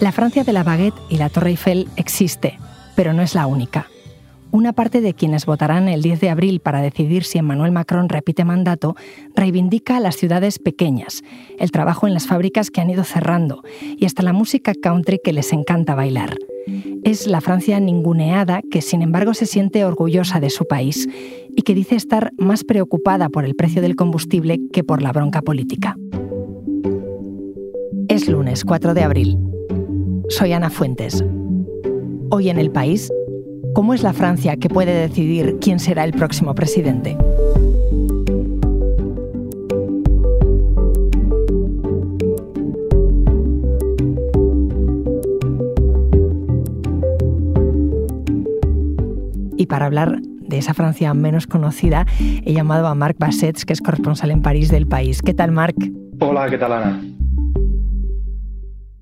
La Francia de la baguette y la Torre Eiffel existe, pero no es la única. Una parte de quienes votarán el 10 de abril para decidir si Emmanuel Macron repite mandato reivindica a las ciudades pequeñas, el trabajo en las fábricas que han ido cerrando y hasta la música country que les encanta bailar. Es la Francia ninguneada que sin embargo se siente orgullosa de su país y que dice estar más preocupada por el precio del combustible que por la bronca política. Es lunes 4 de abril. Soy Ana Fuentes. Hoy en el país, ¿cómo es la Francia que puede decidir quién será el próximo presidente? Y para hablar de esa Francia menos conocida, he llamado a Marc Bassets, que es corresponsal en París del país. ¿Qué tal, Marc? Hola, ¿qué tal, Ana?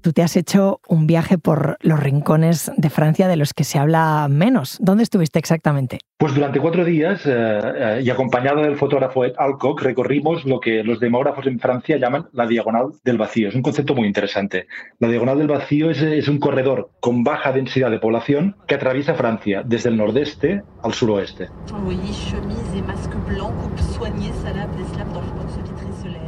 Tú te has hecho un viaje por los rincones de Francia de los que se habla menos. ¿Dónde estuviste exactamente? Pues durante cuatro días eh, eh, y acompañado del fotógrafo Ed Alcock recorrimos lo que los demógrafos en Francia llaman la diagonal del vacío. Es un concepto muy interesante. La diagonal del vacío es, es un corredor con baja densidad de población que atraviesa Francia desde el nordeste al suroeste.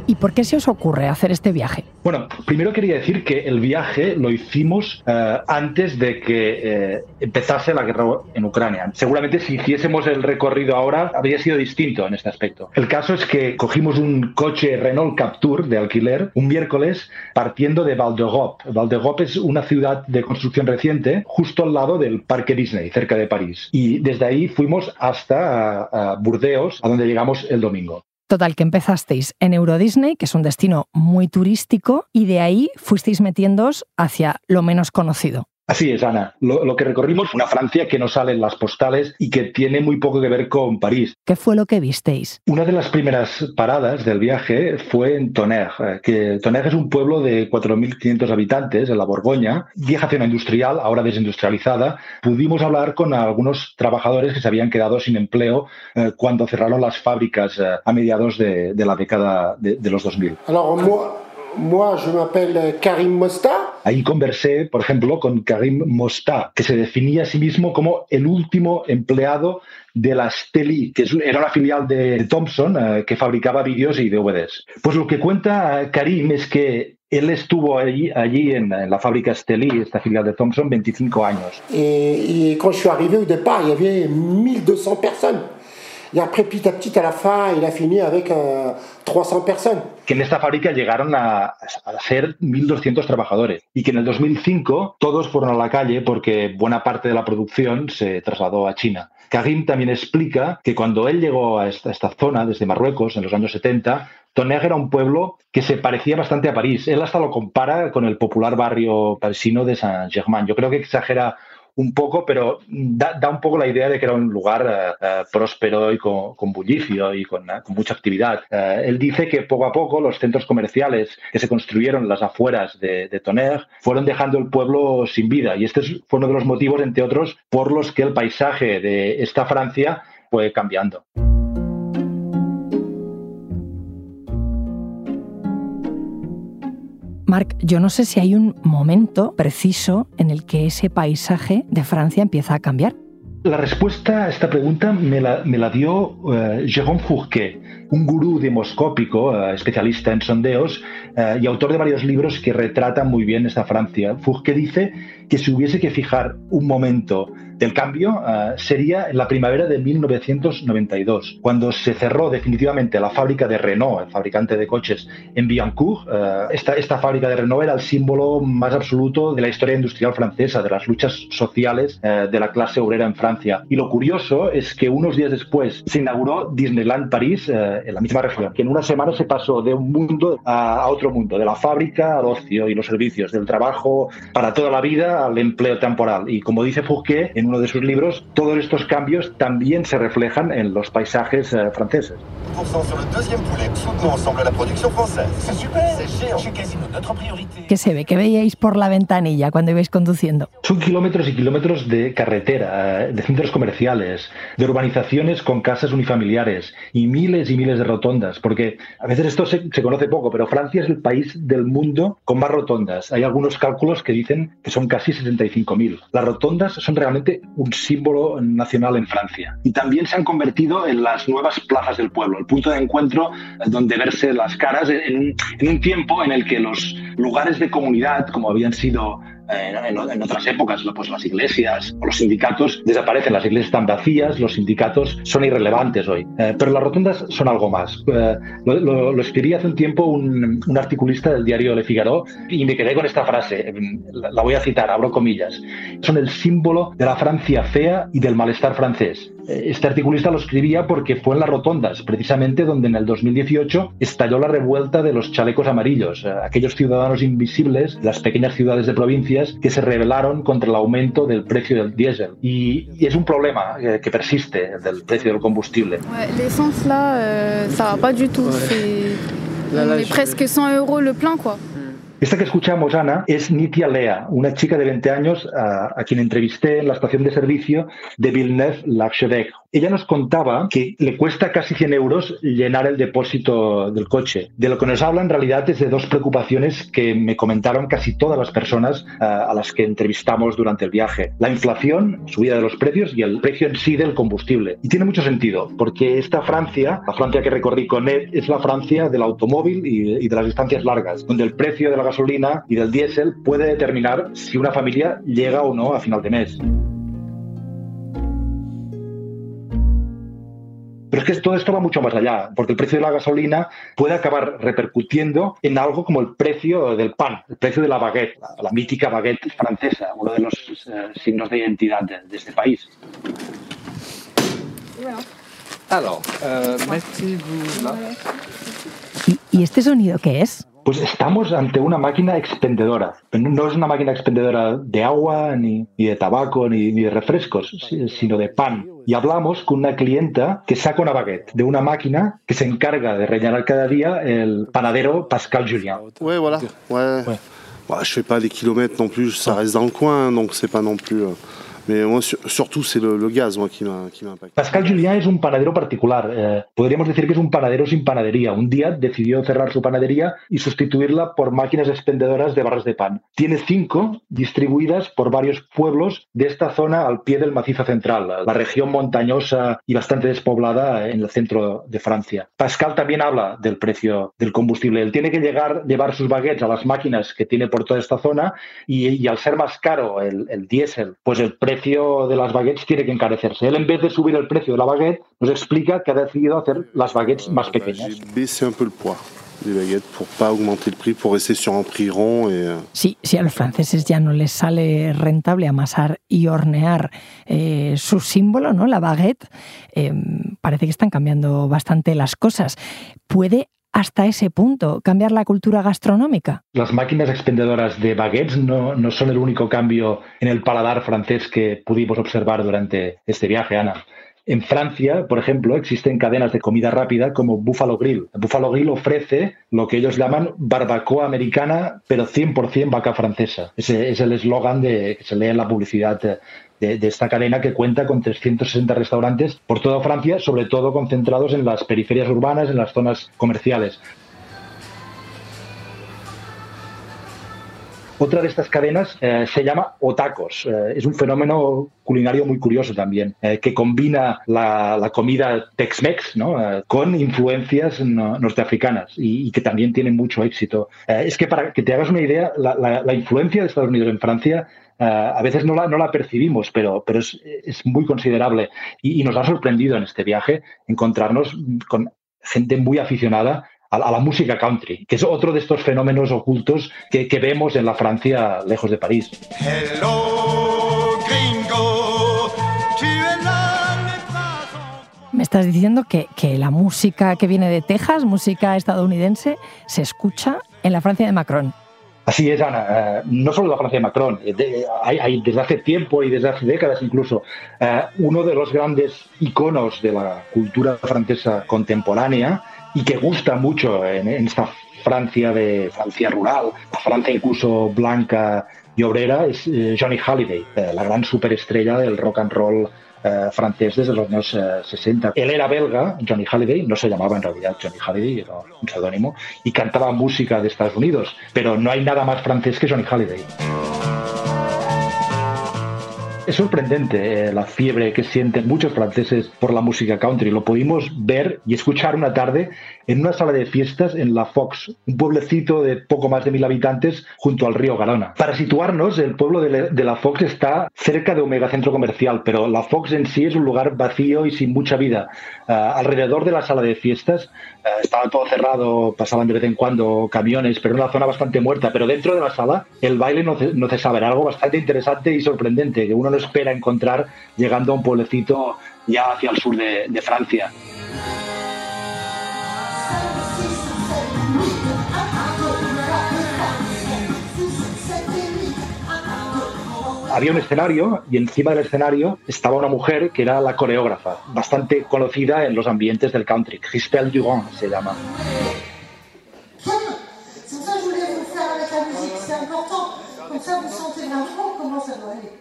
¿Y por qué se os ocurre hacer este viaje? Bueno, primero quería decir que el viaje lo hicimos eh, antes de que eh, empezase la guerra en Ucrania. Seguramente si hiciésemos el recorrido ahora habría sido distinto en este aspecto. El caso es que cogimos un coche Renault Captur de alquiler un miércoles partiendo de Val d'Europe. Val d'Europe es una ciudad de construcción reciente justo al lado del Parque Disney, cerca de París. Y desde ahí fuimos hasta Burdeos, a donde llegamos el domingo. Total, que empezasteis en Euro Disney, que es un destino muy turístico, y de ahí fuisteis metiéndoos hacia lo menos conocido. Así es, Ana. Lo, que recorrimos una Francia que no sale en las postales y que tiene muy poco que ver con París. ¿Qué fue lo que visteis? Una de las primeras paradas del viaje fue en Tonnerre, eh, que Tonnerre es un pueblo de 4.500 habitantes en la Borgoña, vieja zona industrial, ahora desindustrializada. Pudimos hablar con algunos trabajadores que se habían quedado sin empleo eh, cuando cerraron las fábricas eh, a mediados de, la década de, los 2000. Moi, je m'appelle Karim Mosta. Ahí conversé, por ejemplo, con Karim Mosta, que se definía a sí mismo como el último empleado de la Steli, que era una filial de Thomson eh, que fabricaba vídeos y DVDs. Pues lo que cuenta Karim es que él estuvo allí, allí en, la fábrica Steli, esta filial de Thomson, 25 años. Y, cuando yo llegué al départ, il y avait 1200 personas. Y après, petit à petit, à la fin, il a fini avec 300 personas. Que en esta fábrica llegaron a, a ser 1.200 trabajadores y que en el 2005 todos fueron a la calle porque buena parte de la producción se trasladó a China. Karim también explica que cuando él llegó a esta, esta zona desde Marruecos en los años 70, Tonnerre era un pueblo que se parecía bastante a París. Él hasta lo compara con el popular barrio parisino de Saint-Germain. Yo creo que exagera un poco, pero da, un poco la idea de que era un lugar eh, eh, próspero y con, bullicio y con, eh, mucha actividad. él dice que poco a poco los centros comerciales que se construyeron en las afueras de, de Tonnerre fueron dejando el pueblo sin vida y este fue uno de los motivos, entre otros, por los que el paisaje de esta Francia fue cambiando. Yo no sé si hay un momento preciso en el que ese paisaje de Francia empieza a cambiar. La respuesta a esta pregunta me la, dio uh, Jérôme Fourquet, un gurú demoscópico, uh, especialista en sondeos uh, y autor de varios libros que retratan muy bien esta Francia. Fourquet dice que si hubiese que fijar un momento del cambio uh, sería en la primavera de 1992, cuando se cerró definitivamente la fábrica de Renault, el fabricante de coches, en Billancourt. Uh, esta, esta fábrica de Renault era el símbolo más absoluto de la historia industrial francesa, de las luchas sociales uh, de la clase obrera en Francia. Y lo curioso es que unos días después se inauguró Disneyland París en la misma región, que en una semana se pasó de un mundo a, a otro mundo, de la fábrica al ocio y los servicios, del trabajo para toda la vida al empleo temporal. Y como dice Fouquet en uno de sus libros, todos estos cambios también se reflejan en los paisajes eh, franceses. ¿Qué se ve? ¿Qué veíais por la ventanilla cuando ibais conduciendo? Son kilómetros y kilómetros de carretera, eh, de centros comerciales, de urbanizaciones con casas unifamiliares y miles y miles de rotondas, porque a veces esto se, se conoce poco, pero Francia es el país del mundo con más rotondas. Hay algunos cálculos que dicen que son casi 75.000. Las rotondas son realmente un símbolo nacional en Francia y también se han convertido en las nuevas plazas del pueblo, el punto de encuentro donde verse las caras en un tiempo en el que los lugares de comunidad, como habían sido en, otras épocas, pues las iglesias o los sindicatos desaparecen, las iglesias están vacías, los sindicatos son irrelevantes hoy. Eh, pero las rotondas son algo más. Eh, lo, escribí hace un tiempo un, articulista del diario Le Figaro y me quedé con esta frase, la voy a citar, abro comillas. Son el símbolo de la Francia fea y del malestar francés. Este articulista lo escribía porque fue en las rotondas, precisamente donde en el 2018 estalló la revuelta de los chalecos amarillos, eh, aquellos ciudadanos invisibles las pequeñas ciudades de provincias que se rebelaron contra el aumento del precio del diésel. Y, y es un problema eh, que persiste del precio del combustible. L'essence là, euh, ça va pas du tout. C'est presque 100 euros le plein quoi. Esta que escuchamos, Ana, es Nitia Lea, una chica de 20 años a, quien entrevisté en la estación de servicio de Villeneuve-l'Archevêque, ella nos contaba que le cuesta casi 100 euros llenar el depósito del coche. De lo que nos habla en realidad es de dos preocupaciones que me comentaron casi todas las personas uh, a las que entrevistamos durante el viaje. La inflación, subida de los precios y el precio en sí del combustible. Y tiene mucho sentido, porque esta Francia, la Francia que recorrí con él, es la Francia del automóvil y de las distancias largas, donde el precio de la gasolina y del diésel puede determinar si una familia llega o no a final de mes. Pero es que todo esto va mucho más allá, porque el precio de la gasolina puede acabar repercutiendo en algo como el precio del pan, el precio de la baguette, la, la mítica baguette francesa, uno de los eh, signos de identidad de, de este país. Alors, euh, mettez-vous là. ¿Y, ¿Y este sonido qué es? Pues estamos ante una máquina expendedora. No es una máquina expendedora de agua, ni, ni de tabaco, ni, ni, de refrescos, sino de pan. Y hablamos con una clienta que saca una baguette de una máquina que se encarga de rellenar cada día el panadero Pascal Julien. Ouais, voilà. Ouais. ouais. Bah, je fais pas des kilomètres non plus, ça reste dans le coin, donc c'est pas non plus. Mais moi, surtout, c'est le, gaz moi, qui m'a. Pascal Julien es un panadero particular. Eh, podríamos decir que es un panadero sin panadería. Un día decidió cerrar su panadería y sustituirla por máquinas expendedoras de barras de pan. Tiene cinco distribuidas por varios pueblos de esta zona al pie del macizo central, la región montañosa y bastante despoblada en el centro de Francia. Pascal también habla del precio del combustible. Él tiene que llegar, llevar sus baguettes a las máquinas que tiene por toda esta zona y, y al ser más caro el, el diésel, pues el precio precio de las baguettes tiene que encarecerse. Él, en vez de subir el precio de la baguette, nos explica que ha decidido hacer las baguettes más pequeñas. Sí, si a los franceses ya no les sale rentable amasar y hornear eh, su símbolo, ¿no? La baguette, eh, parece que están cambiando bastante las cosas. ¿Puede hasta ese punto, cambiar la cultura gastronómica? Las máquinas expendedoras de baguettes no, son el único cambio en el paladar francés que pudimos observar durante este viaje, Ana. En Francia, por ejemplo, existen cadenas de comida rápida como Buffalo Grill. Buffalo Grill ofrece lo que ellos llaman barbacoa americana, pero 100% vaca francesa. Ese es el eslogan que se lee en la publicidad de, esta cadena que cuenta con 360 restaurantes por toda Francia, sobre todo concentrados en las periferias urbanas, en las zonas comerciales. Otra de estas cadenas eh, se llama Otacos. Eh, es un fenómeno culinario muy curioso también, eh, que combina la, comida Tex-Mex con influencias no, norteafricanas y, que también tiene mucho éxito. Es que para que te hagas una idea, la, influencia de Estados Unidos en Francia a veces no la, no la percibimos, pero, pero es, es, muy considerable y, y, nos ha sorprendido en este viaje encontrarnos con gente muy aficionada a, a, la música country, que es otro de estos fenómenos ocultos que, que vemos en la Francia lejos de París. Hello, gringo, Me estás diciendo que, que la música que viene de Texas, música estadounidense, se escucha en la Francia de Macron. Así es, Ana. Eh, no solo la Francia de Macron, eh, hay, desde hace tiempo y desde hace décadas incluso, eh, uno de los grandes iconos de la cultura francesa contemporánea y que gusta mucho en, esta Francia de Francia rural, la Francia incluso blanca y obrera, es Johnny Halliday, la gran superestrella del rock and roll eh, francés desde los años 60. Eh, Él era belga, Johnny Halliday, no se llamaba en realidad Johnny Halliday, era un seudónimo, y cantaba música de Estados Unidos, pero no hay nada más francés que Johnny Halliday. Es sorprendente eh, la fiebre que sienten muchos franceses por la música country. Lo pudimos ver y escuchar una tarde en una sala de fiestas en La Fox, un pueblecito de poco más de mil habitantes junto al río Garona. Para situarnos, el pueblo de, La Fox está cerca de un megacentro comercial, pero La Fox en sí es un lugar vacío y sin mucha vida. Eh, alrededor de la sala de fiestas eh, estaba todo cerrado, pasaban de vez en cuando camiones, pero una zona bastante muerta. Pero dentro de la sala el baile no, no cesaba, era algo bastante interesante y sorprendente, que uno no espera encontrar llegando a un pueblecito ya hacia el sur de, Francia. había un escenario y encima del escenario estaba una mujer que era la coreógrafa, bastante conocida en los ambientes del country. Christelle Durand se llama.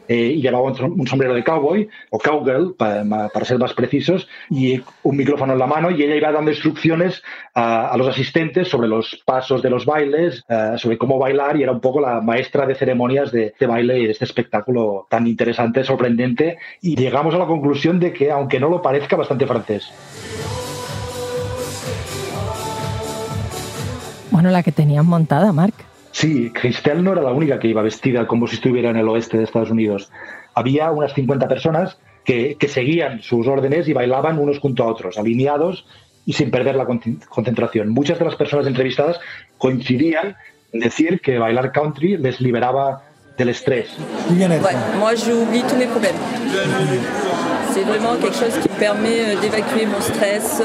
Eh, y llevaba un, sombrero de cowboy o cowgirl, para, ser más precisos, y un micrófono en la mano, y ella iba dando instrucciones a, los asistentes sobre los pasos de los bailes, eh, sobre cómo bailar, y era un poco la maestra de ceremonias de este baile y de este espectáculo tan interesante, sorprendente, y llegamos a la conclusión de que, aunque no lo parezca, bastante francés. Bueno, la que tenían montada, Marc. Sí, Christelle no era la única que iba vestida como si estuviera en el oeste de Estados Unidos. Había unas 50 personas que, seguían sus órdenes y bailaban unos junto a otros, alineados y sin perder la concentración. Muchas de las personas entrevistadas coincidían en decir que bailar country les liberaba del estrés. moi j'oublie tous mes problèmes. C'est vraiment quelque chose qui me permet euh, d'évacuer mon stress.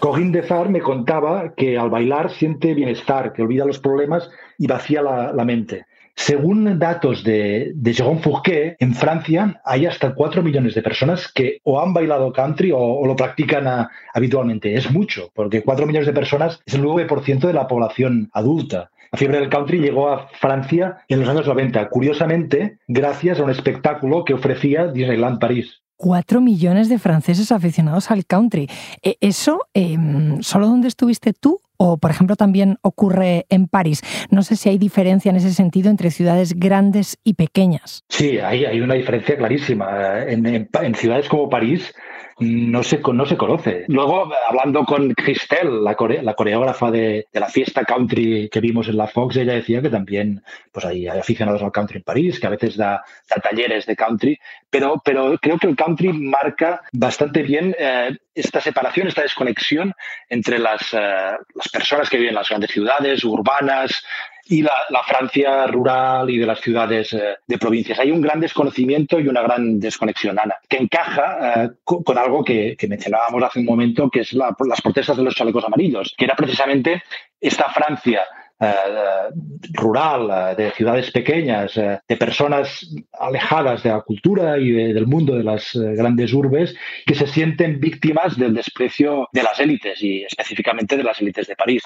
Euh, Corinne Defar me contaba que al bailar siente bienestar, que olvida los problemas y vacía la, mente. Según datos de, de Jérôme Fourquet, en Francia hay hasta 4 millones de personas que o han bailado country o, lo practican habitualmente. Es mucho, porque 4 millones de personas es el 9% de la población adulta. La fiebre del country llegó a Francia en los años 90, curiosamente, gracias a un espectáculo que ofrecía Disneyland París. Cuatro millones de franceses aficionados al country. E, ¿Eso em, solo donde estuviste tú o, por ejemplo, también ocurre en París? No sé si hay diferencia en ese sentido entre ciudades grandes y pequeñas. Sí, hay, hay una diferencia clarísima. en ciudades como París, no se, no se conoce. Luego, hablando con Christelle, la, la coreógrafa de, la fiesta country que vimos en la Fox, ella decía que también pues hay, aficionados al country en París, que a veces da, talleres de country, pero, pero creo que el country marca bastante bien eh, esta separación, esta desconexión entre las, eh, las personas que viven en las grandes ciudades, urbanas, y la, Francia rural y de las ciudades eh, de provincias. Hay un gran desconocimiento y una gran desconexión, Ana, que encaja eh, con, algo que, mencionábamos hace un momento, que es las protestas de los chalecos amarillos, que era precisamente esta Francia eh, rural, de ciudades pequeñas, de personas alejadas de la cultura y del mundo de las grandes urbes, que se sienten víctimas del desprecio de las élites y específicamente de las élites de París.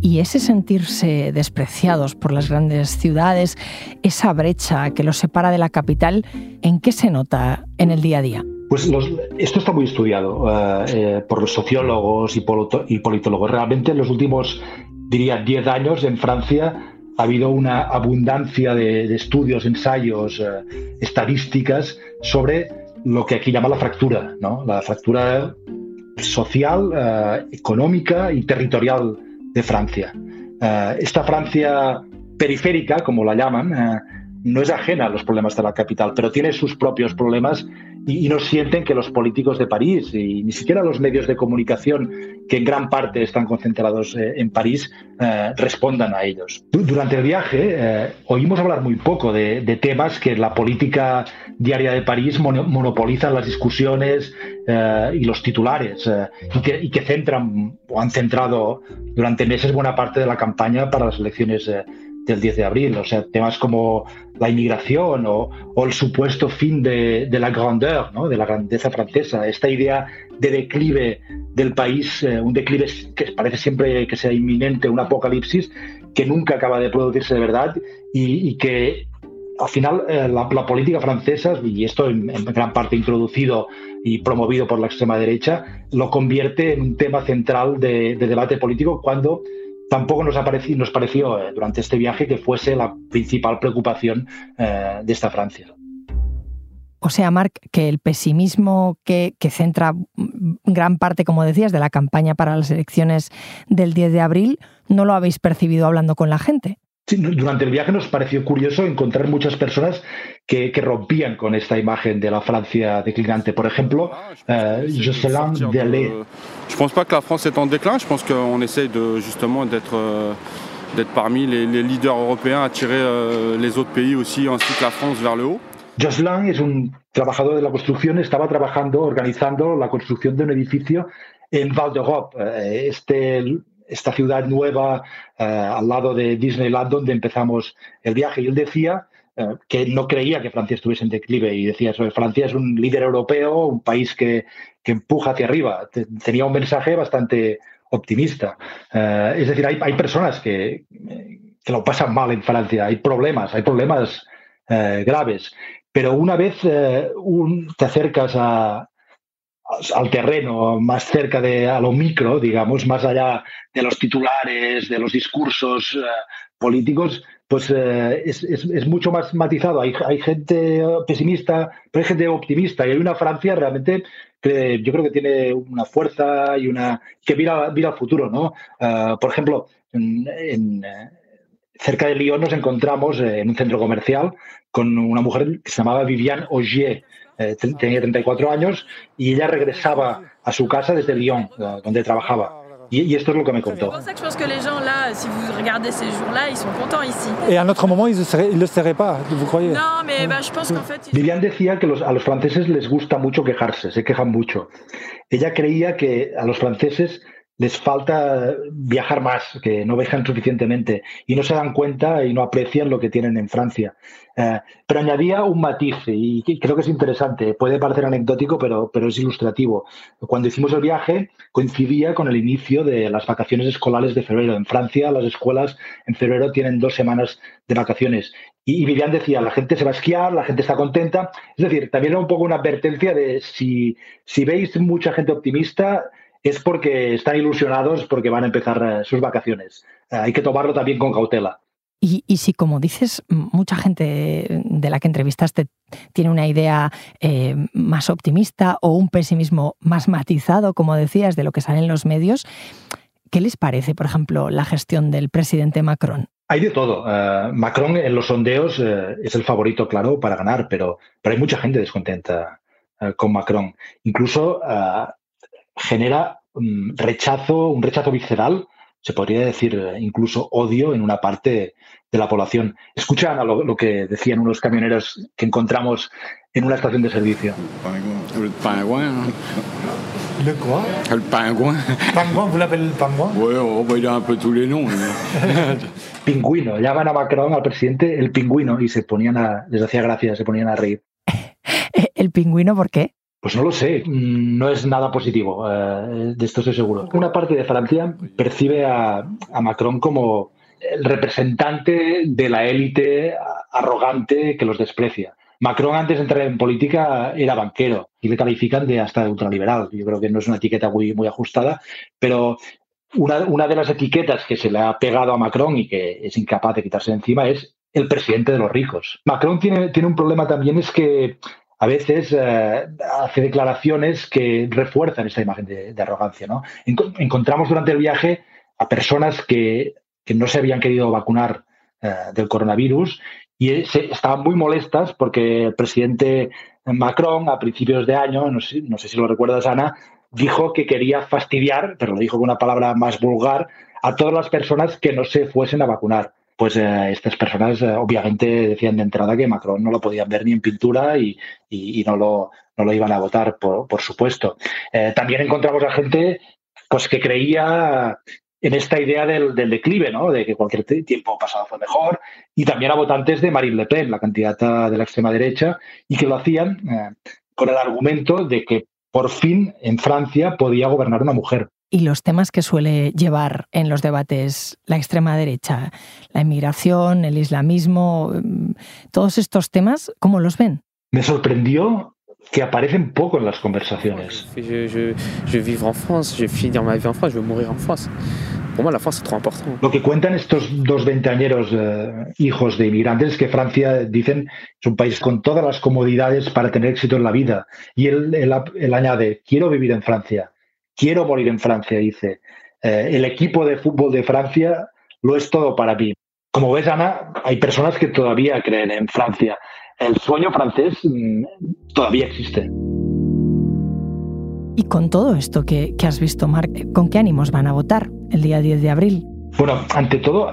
Y, ese sentirse despreciados por las grandes ciudades, esa brecha que los separa de la capital, ¿en qué se nota en el día a día? Pues esto está muy estudiado eh, eh, por los sociólogos y, politólogos. Realmente en los últimos, diría, 10 años en Francia ha habido una abundancia de, estudios, ensayos, eh, estadísticas sobre lo que aquí llama la fractura, ¿no? la fractura social, económica y territorial de Francia. Eh, esta Francia periférica, como la llaman, eh, no es ajena a los problemas de la capital, pero tiene sus propios problemas y, no sienten que los políticos de París y ni siquiera los medios de comunicación que en gran parte están concentrados eh, en París respondan a ellos. Durante el viaje oímos hablar muy poco de, temas que la política diaria de París monopolizan las discusiones y los titulares, y que, y, que, centran o han centrado durante meses buena parte de la campaña para las elecciones del 10 de abril. O sea, temas como la inmigración o, el supuesto fin de, la grandeur, ¿no? de la grandeza francesa, esta idea de declive del país, eh, un declive que parece siempre que sea inminente, un apocalipsis, que nunca acaba de producirse de verdad y, que al final eh, la, política francesa, y esto en, gran parte introducido y promovido por la extrema derecha, lo convierte en un tema central de, de debate político cuando tampoco nos, nos pareció eh, durante este viaje que fuese la principal preocupación eh, de esta Francia. O sea, Marc, que el pesimismo que, centra gran parte, como decías, de la campaña para las elecciones del 10 de abril, no lo habéis percibido hablando con la gente. Sí, durante el viaje nos pareció curioso encontrar muchas personas que, rompían con esta imagen de la Francia declinante. Por ejemplo, uh, Jocelyn Delay. Je pense pas que la France est en déclin. Je pense qu'on essaye de, justement d'être euh, d'être parmi les, leaders européens, attirer euh, les autres pays aussi, ainsi que la France vers le haut. Jocelyn es un trabajador de la construcción, estaba trabajando, organizando la construcción de un edificio en Val d'Europe. Eh, este esta ciudad nueva eh, al lado de Disneyland donde empezamos el viaje. Y él decía eh, que no creía que Francia estuviese en declive y decía Francia es un líder europeo, un país que, que empuja hacia arriba. Tenía un mensaje bastante optimista. Eh, es decir, hay, hay personas que, que, lo pasan mal en Francia, hay problemas, hay problemas graves. Pero una vez te acercas al terreno, más cerca de a lo micro, digamos, más allá de los titulares, de los discursos eh, políticos, pues eh, es, mucho más matizado. Hay, hay, gente pesimista, pero hay gente optimista. Y hay una Francia realmente que yo creo que tiene una fuerza y una que mira, mira al futuro, ¿no? Eh, por ejemplo, en, cerca de Lyon nos encontramos en un centro comercial con una mujer que se llamaba Viviane Augier eh, tenía 34 años y ella regresaba a su casa desde Lyon, eh, donde trabajaba. Y, y, esto es lo que me contó. C'est pour ça que je pense que les gens là, si vous regardez ces jours-là, ils sont contents ici. Et à un autre moment, ils ne le seraient pas, vous croyez? Non, mais bah, je pense qu'en fait. Viviane decía que los, a los franceses les gusta mucho quejarse, se quejan mucho. Ella creía que a los franceses les falta viajar más, que no viajan suficientemente y no se dan cuenta y no aprecian lo que tienen en Francia. Eh, pero añadía un matiz y creo que es interesante, puede parecer anecdótico, pero, pero es ilustrativo. Cuando hicimos el viaje coincidía con el inicio de las vacaciones escolares de febrero. En Francia las escuelas en febrero tienen dos semanas de vacaciones. Y, y Vivian decía, la gente se va a esquiar, la gente está contenta. Es decir, también era un poco una advertencia de si, si veis mucha gente optimista, es porque están ilusionados porque van a empezar eh, sus vacaciones. Eh, hay que tomarlo también con cautela. Y, si, como dices, mucha gente de la que entrevistaste tiene una idea eh, más optimista o un pesimismo más matizado, como decías, de lo que sale en los medios, ¿qué les parece, por ejemplo, la gestión del presidente Macron? Hay de todo. Macron en los sondeos es el favorito, claro, para ganar, pero, pero hay mucha gente descontenta con Macron. Incluso genera un rechazo, un rechazo visceral, se podría decir incluso odio en una parte de la población. Escuchan a lo, que decían unos camioneros que encontramos en una estación de servicio. El pingüin. ¿Le quoi? El pingüin. ¿Pingüin? ¿Vous l'appelez el pingüin? Oui, on va ir un peu tous les noms. pingüino. Llaman a Macron, al presidente, el pingüino y se ponían a, les hacía gracia, se ponían a reír. ¿El pingüino por qué? Pues no lo sé, no es nada positivo, eh, de esto estoy seguro. Una parte de Francia percibe a, Macron como el representante de la élite arrogante que los desprecia. Macron antes de entrar en política era banquero y le califican de hasta ultraliberal. Yo creo que no es una etiqueta muy, muy ajustada, pero una, una, de las etiquetas que se le ha pegado a Macron y que es incapaz de quitarse de encima es el presidente de los ricos. Macron tiene, tiene un problema también, es que a veces eh, hace declaraciones que refuerzan esta imagen de, arrogancia. ¿no? encontramos durante el viaje a personas que, no se habían querido vacunar eh, del coronavirus y estaban muy molestas porque el presidente Macron a principios de año, no sé, no sé si lo recuerdas Ana, dijo que quería fastidiar, pero lo dijo con una palabra más vulgar, a todas las personas que no se fuesen a vacunar. Pues eh, estas personas eh, obviamente decían de entrada que Macron no lo podían ver ni en pintura y, no, lo, no, lo, iban a votar, por, supuesto. Eh, también encontramos a gente pues, que creía en esta idea del, declive, ¿no? de que cualquier tiempo pasado fue mejor, y también a votantes de Marine Le Pen, la candidata de la extrema derecha, y que lo hacían con el argumento de que por fin en Francia podía gobernar una mujer y los temas que suele llevar en los debates la extrema derecha, la inmigración, el islamismo, mm, todos estos temas, ¿cómo los ven? Me sorprendió que aparecen poco en las conversaciones. Lo que cuentan estos dos veinteañeros eh, hijos de inmigrantes es que Francia, dicen, es un país con todas las comodidades para tener éxito en la vida. Y él añade, quiero vivir en Francia quiero morir en Francia, dice. Eh, el equipo de fútbol de Francia lo es todo para mí. Como ves, Ana, hay personas que todavía creen en Francia. El sueño francés mm, todavía existe. Y con todo esto que, has visto, Marc, ¿con qué ánimos van a votar el día 10 de abril? Bueno, ante todo,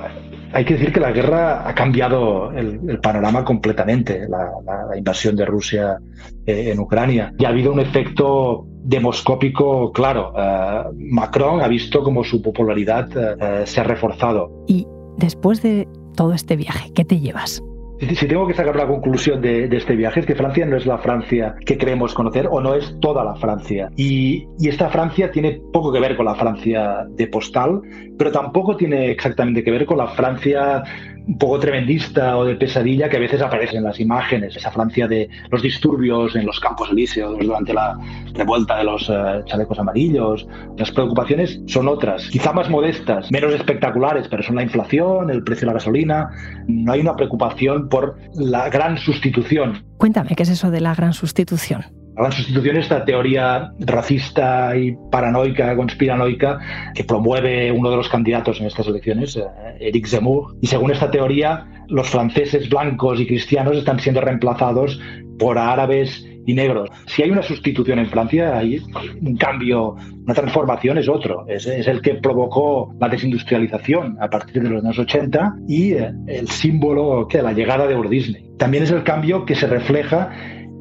hay que decir que la guerra ha cambiado el, panorama completamente, la, invasión de Rusia eh, en Ucrania. Y ha habido un efecto demoscópico claro. Eh, Macron ha visto como su popularidad eh, se ha reforzado. Y después de todo este viaje, ¿qué te llevas? Si tengo que sacar la conclusión de, este viaje es que Francia no es la Francia que creemos conocer o no es toda la Francia. Y, y, esta Francia tiene poco que ver con la Francia de postal, pero tampoco tiene exactamente que ver con la Francia un poco tremendista o de pesadilla que a veces aparece en las imágenes, esa Francia de los disturbios en los campos elíseos durante la revuelta de los eh, chalecos amarillos. Las preocupaciones son otras, quizá más modestas, menos espectaculares, pero son la inflación, el precio de la gasolina. No hay una preocupación por la gran sustitución. Cuéntame, ¿qué es eso de la gran sustitución? La gran sustitución es esta teoría racista y paranoica, conspiranoica, que promueve uno de los candidatos en estas elecciones, Eric eh, Zemmour. Y según esta teoría, los franceses blancos y cristianos están siendo reemplazados por árabes y negros. Si hay una sustitución en Francia, hay un cambio, una transformación es otro. Es, el que provocó la desindustrialización a partir de los años 80 y eh, el símbolo de la llegada de Euro Disney. También es el cambio que se refleja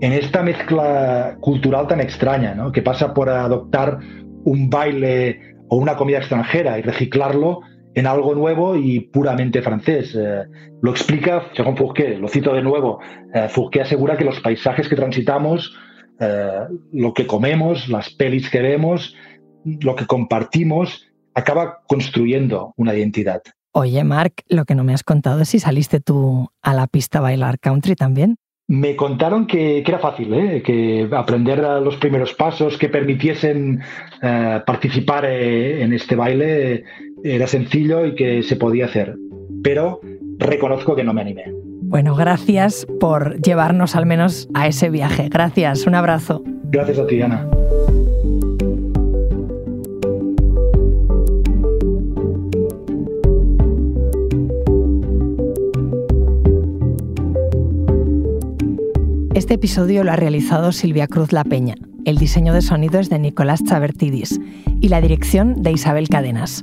en esta mezcla cultural tan extraña, que pasa por adoptar un baile o una comida extranjera y reciclarlo en algo nuevo y puramente francés. Eh, lo explica según Fourquet, lo cito de nuevo. Eh, Fourquet asegura que los paisajes que transitamos, eh, lo que comemos, las pelis que vemos, lo que compartimos, acaba construyendo una identidad. Oye, Marc, lo que no me has contado es si saliste tú a la pista a bailar country también. Me contaron que, era fácil, ¿eh? que aprender los primeros pasos que permitiesen eh, participar eh, en este baile era sencillo y que se podía hacer. Pero reconozco que no me animé. Bueno, gracias por llevarnos al menos a ese viaje. Gracias, un abrazo. Gracias a ti, Ana. Este episodio lo ha realizado Silvia Cruz La Peña. El diseño de sonido es de Nicolás Chabertidis y la dirección de Isabel Cadenas.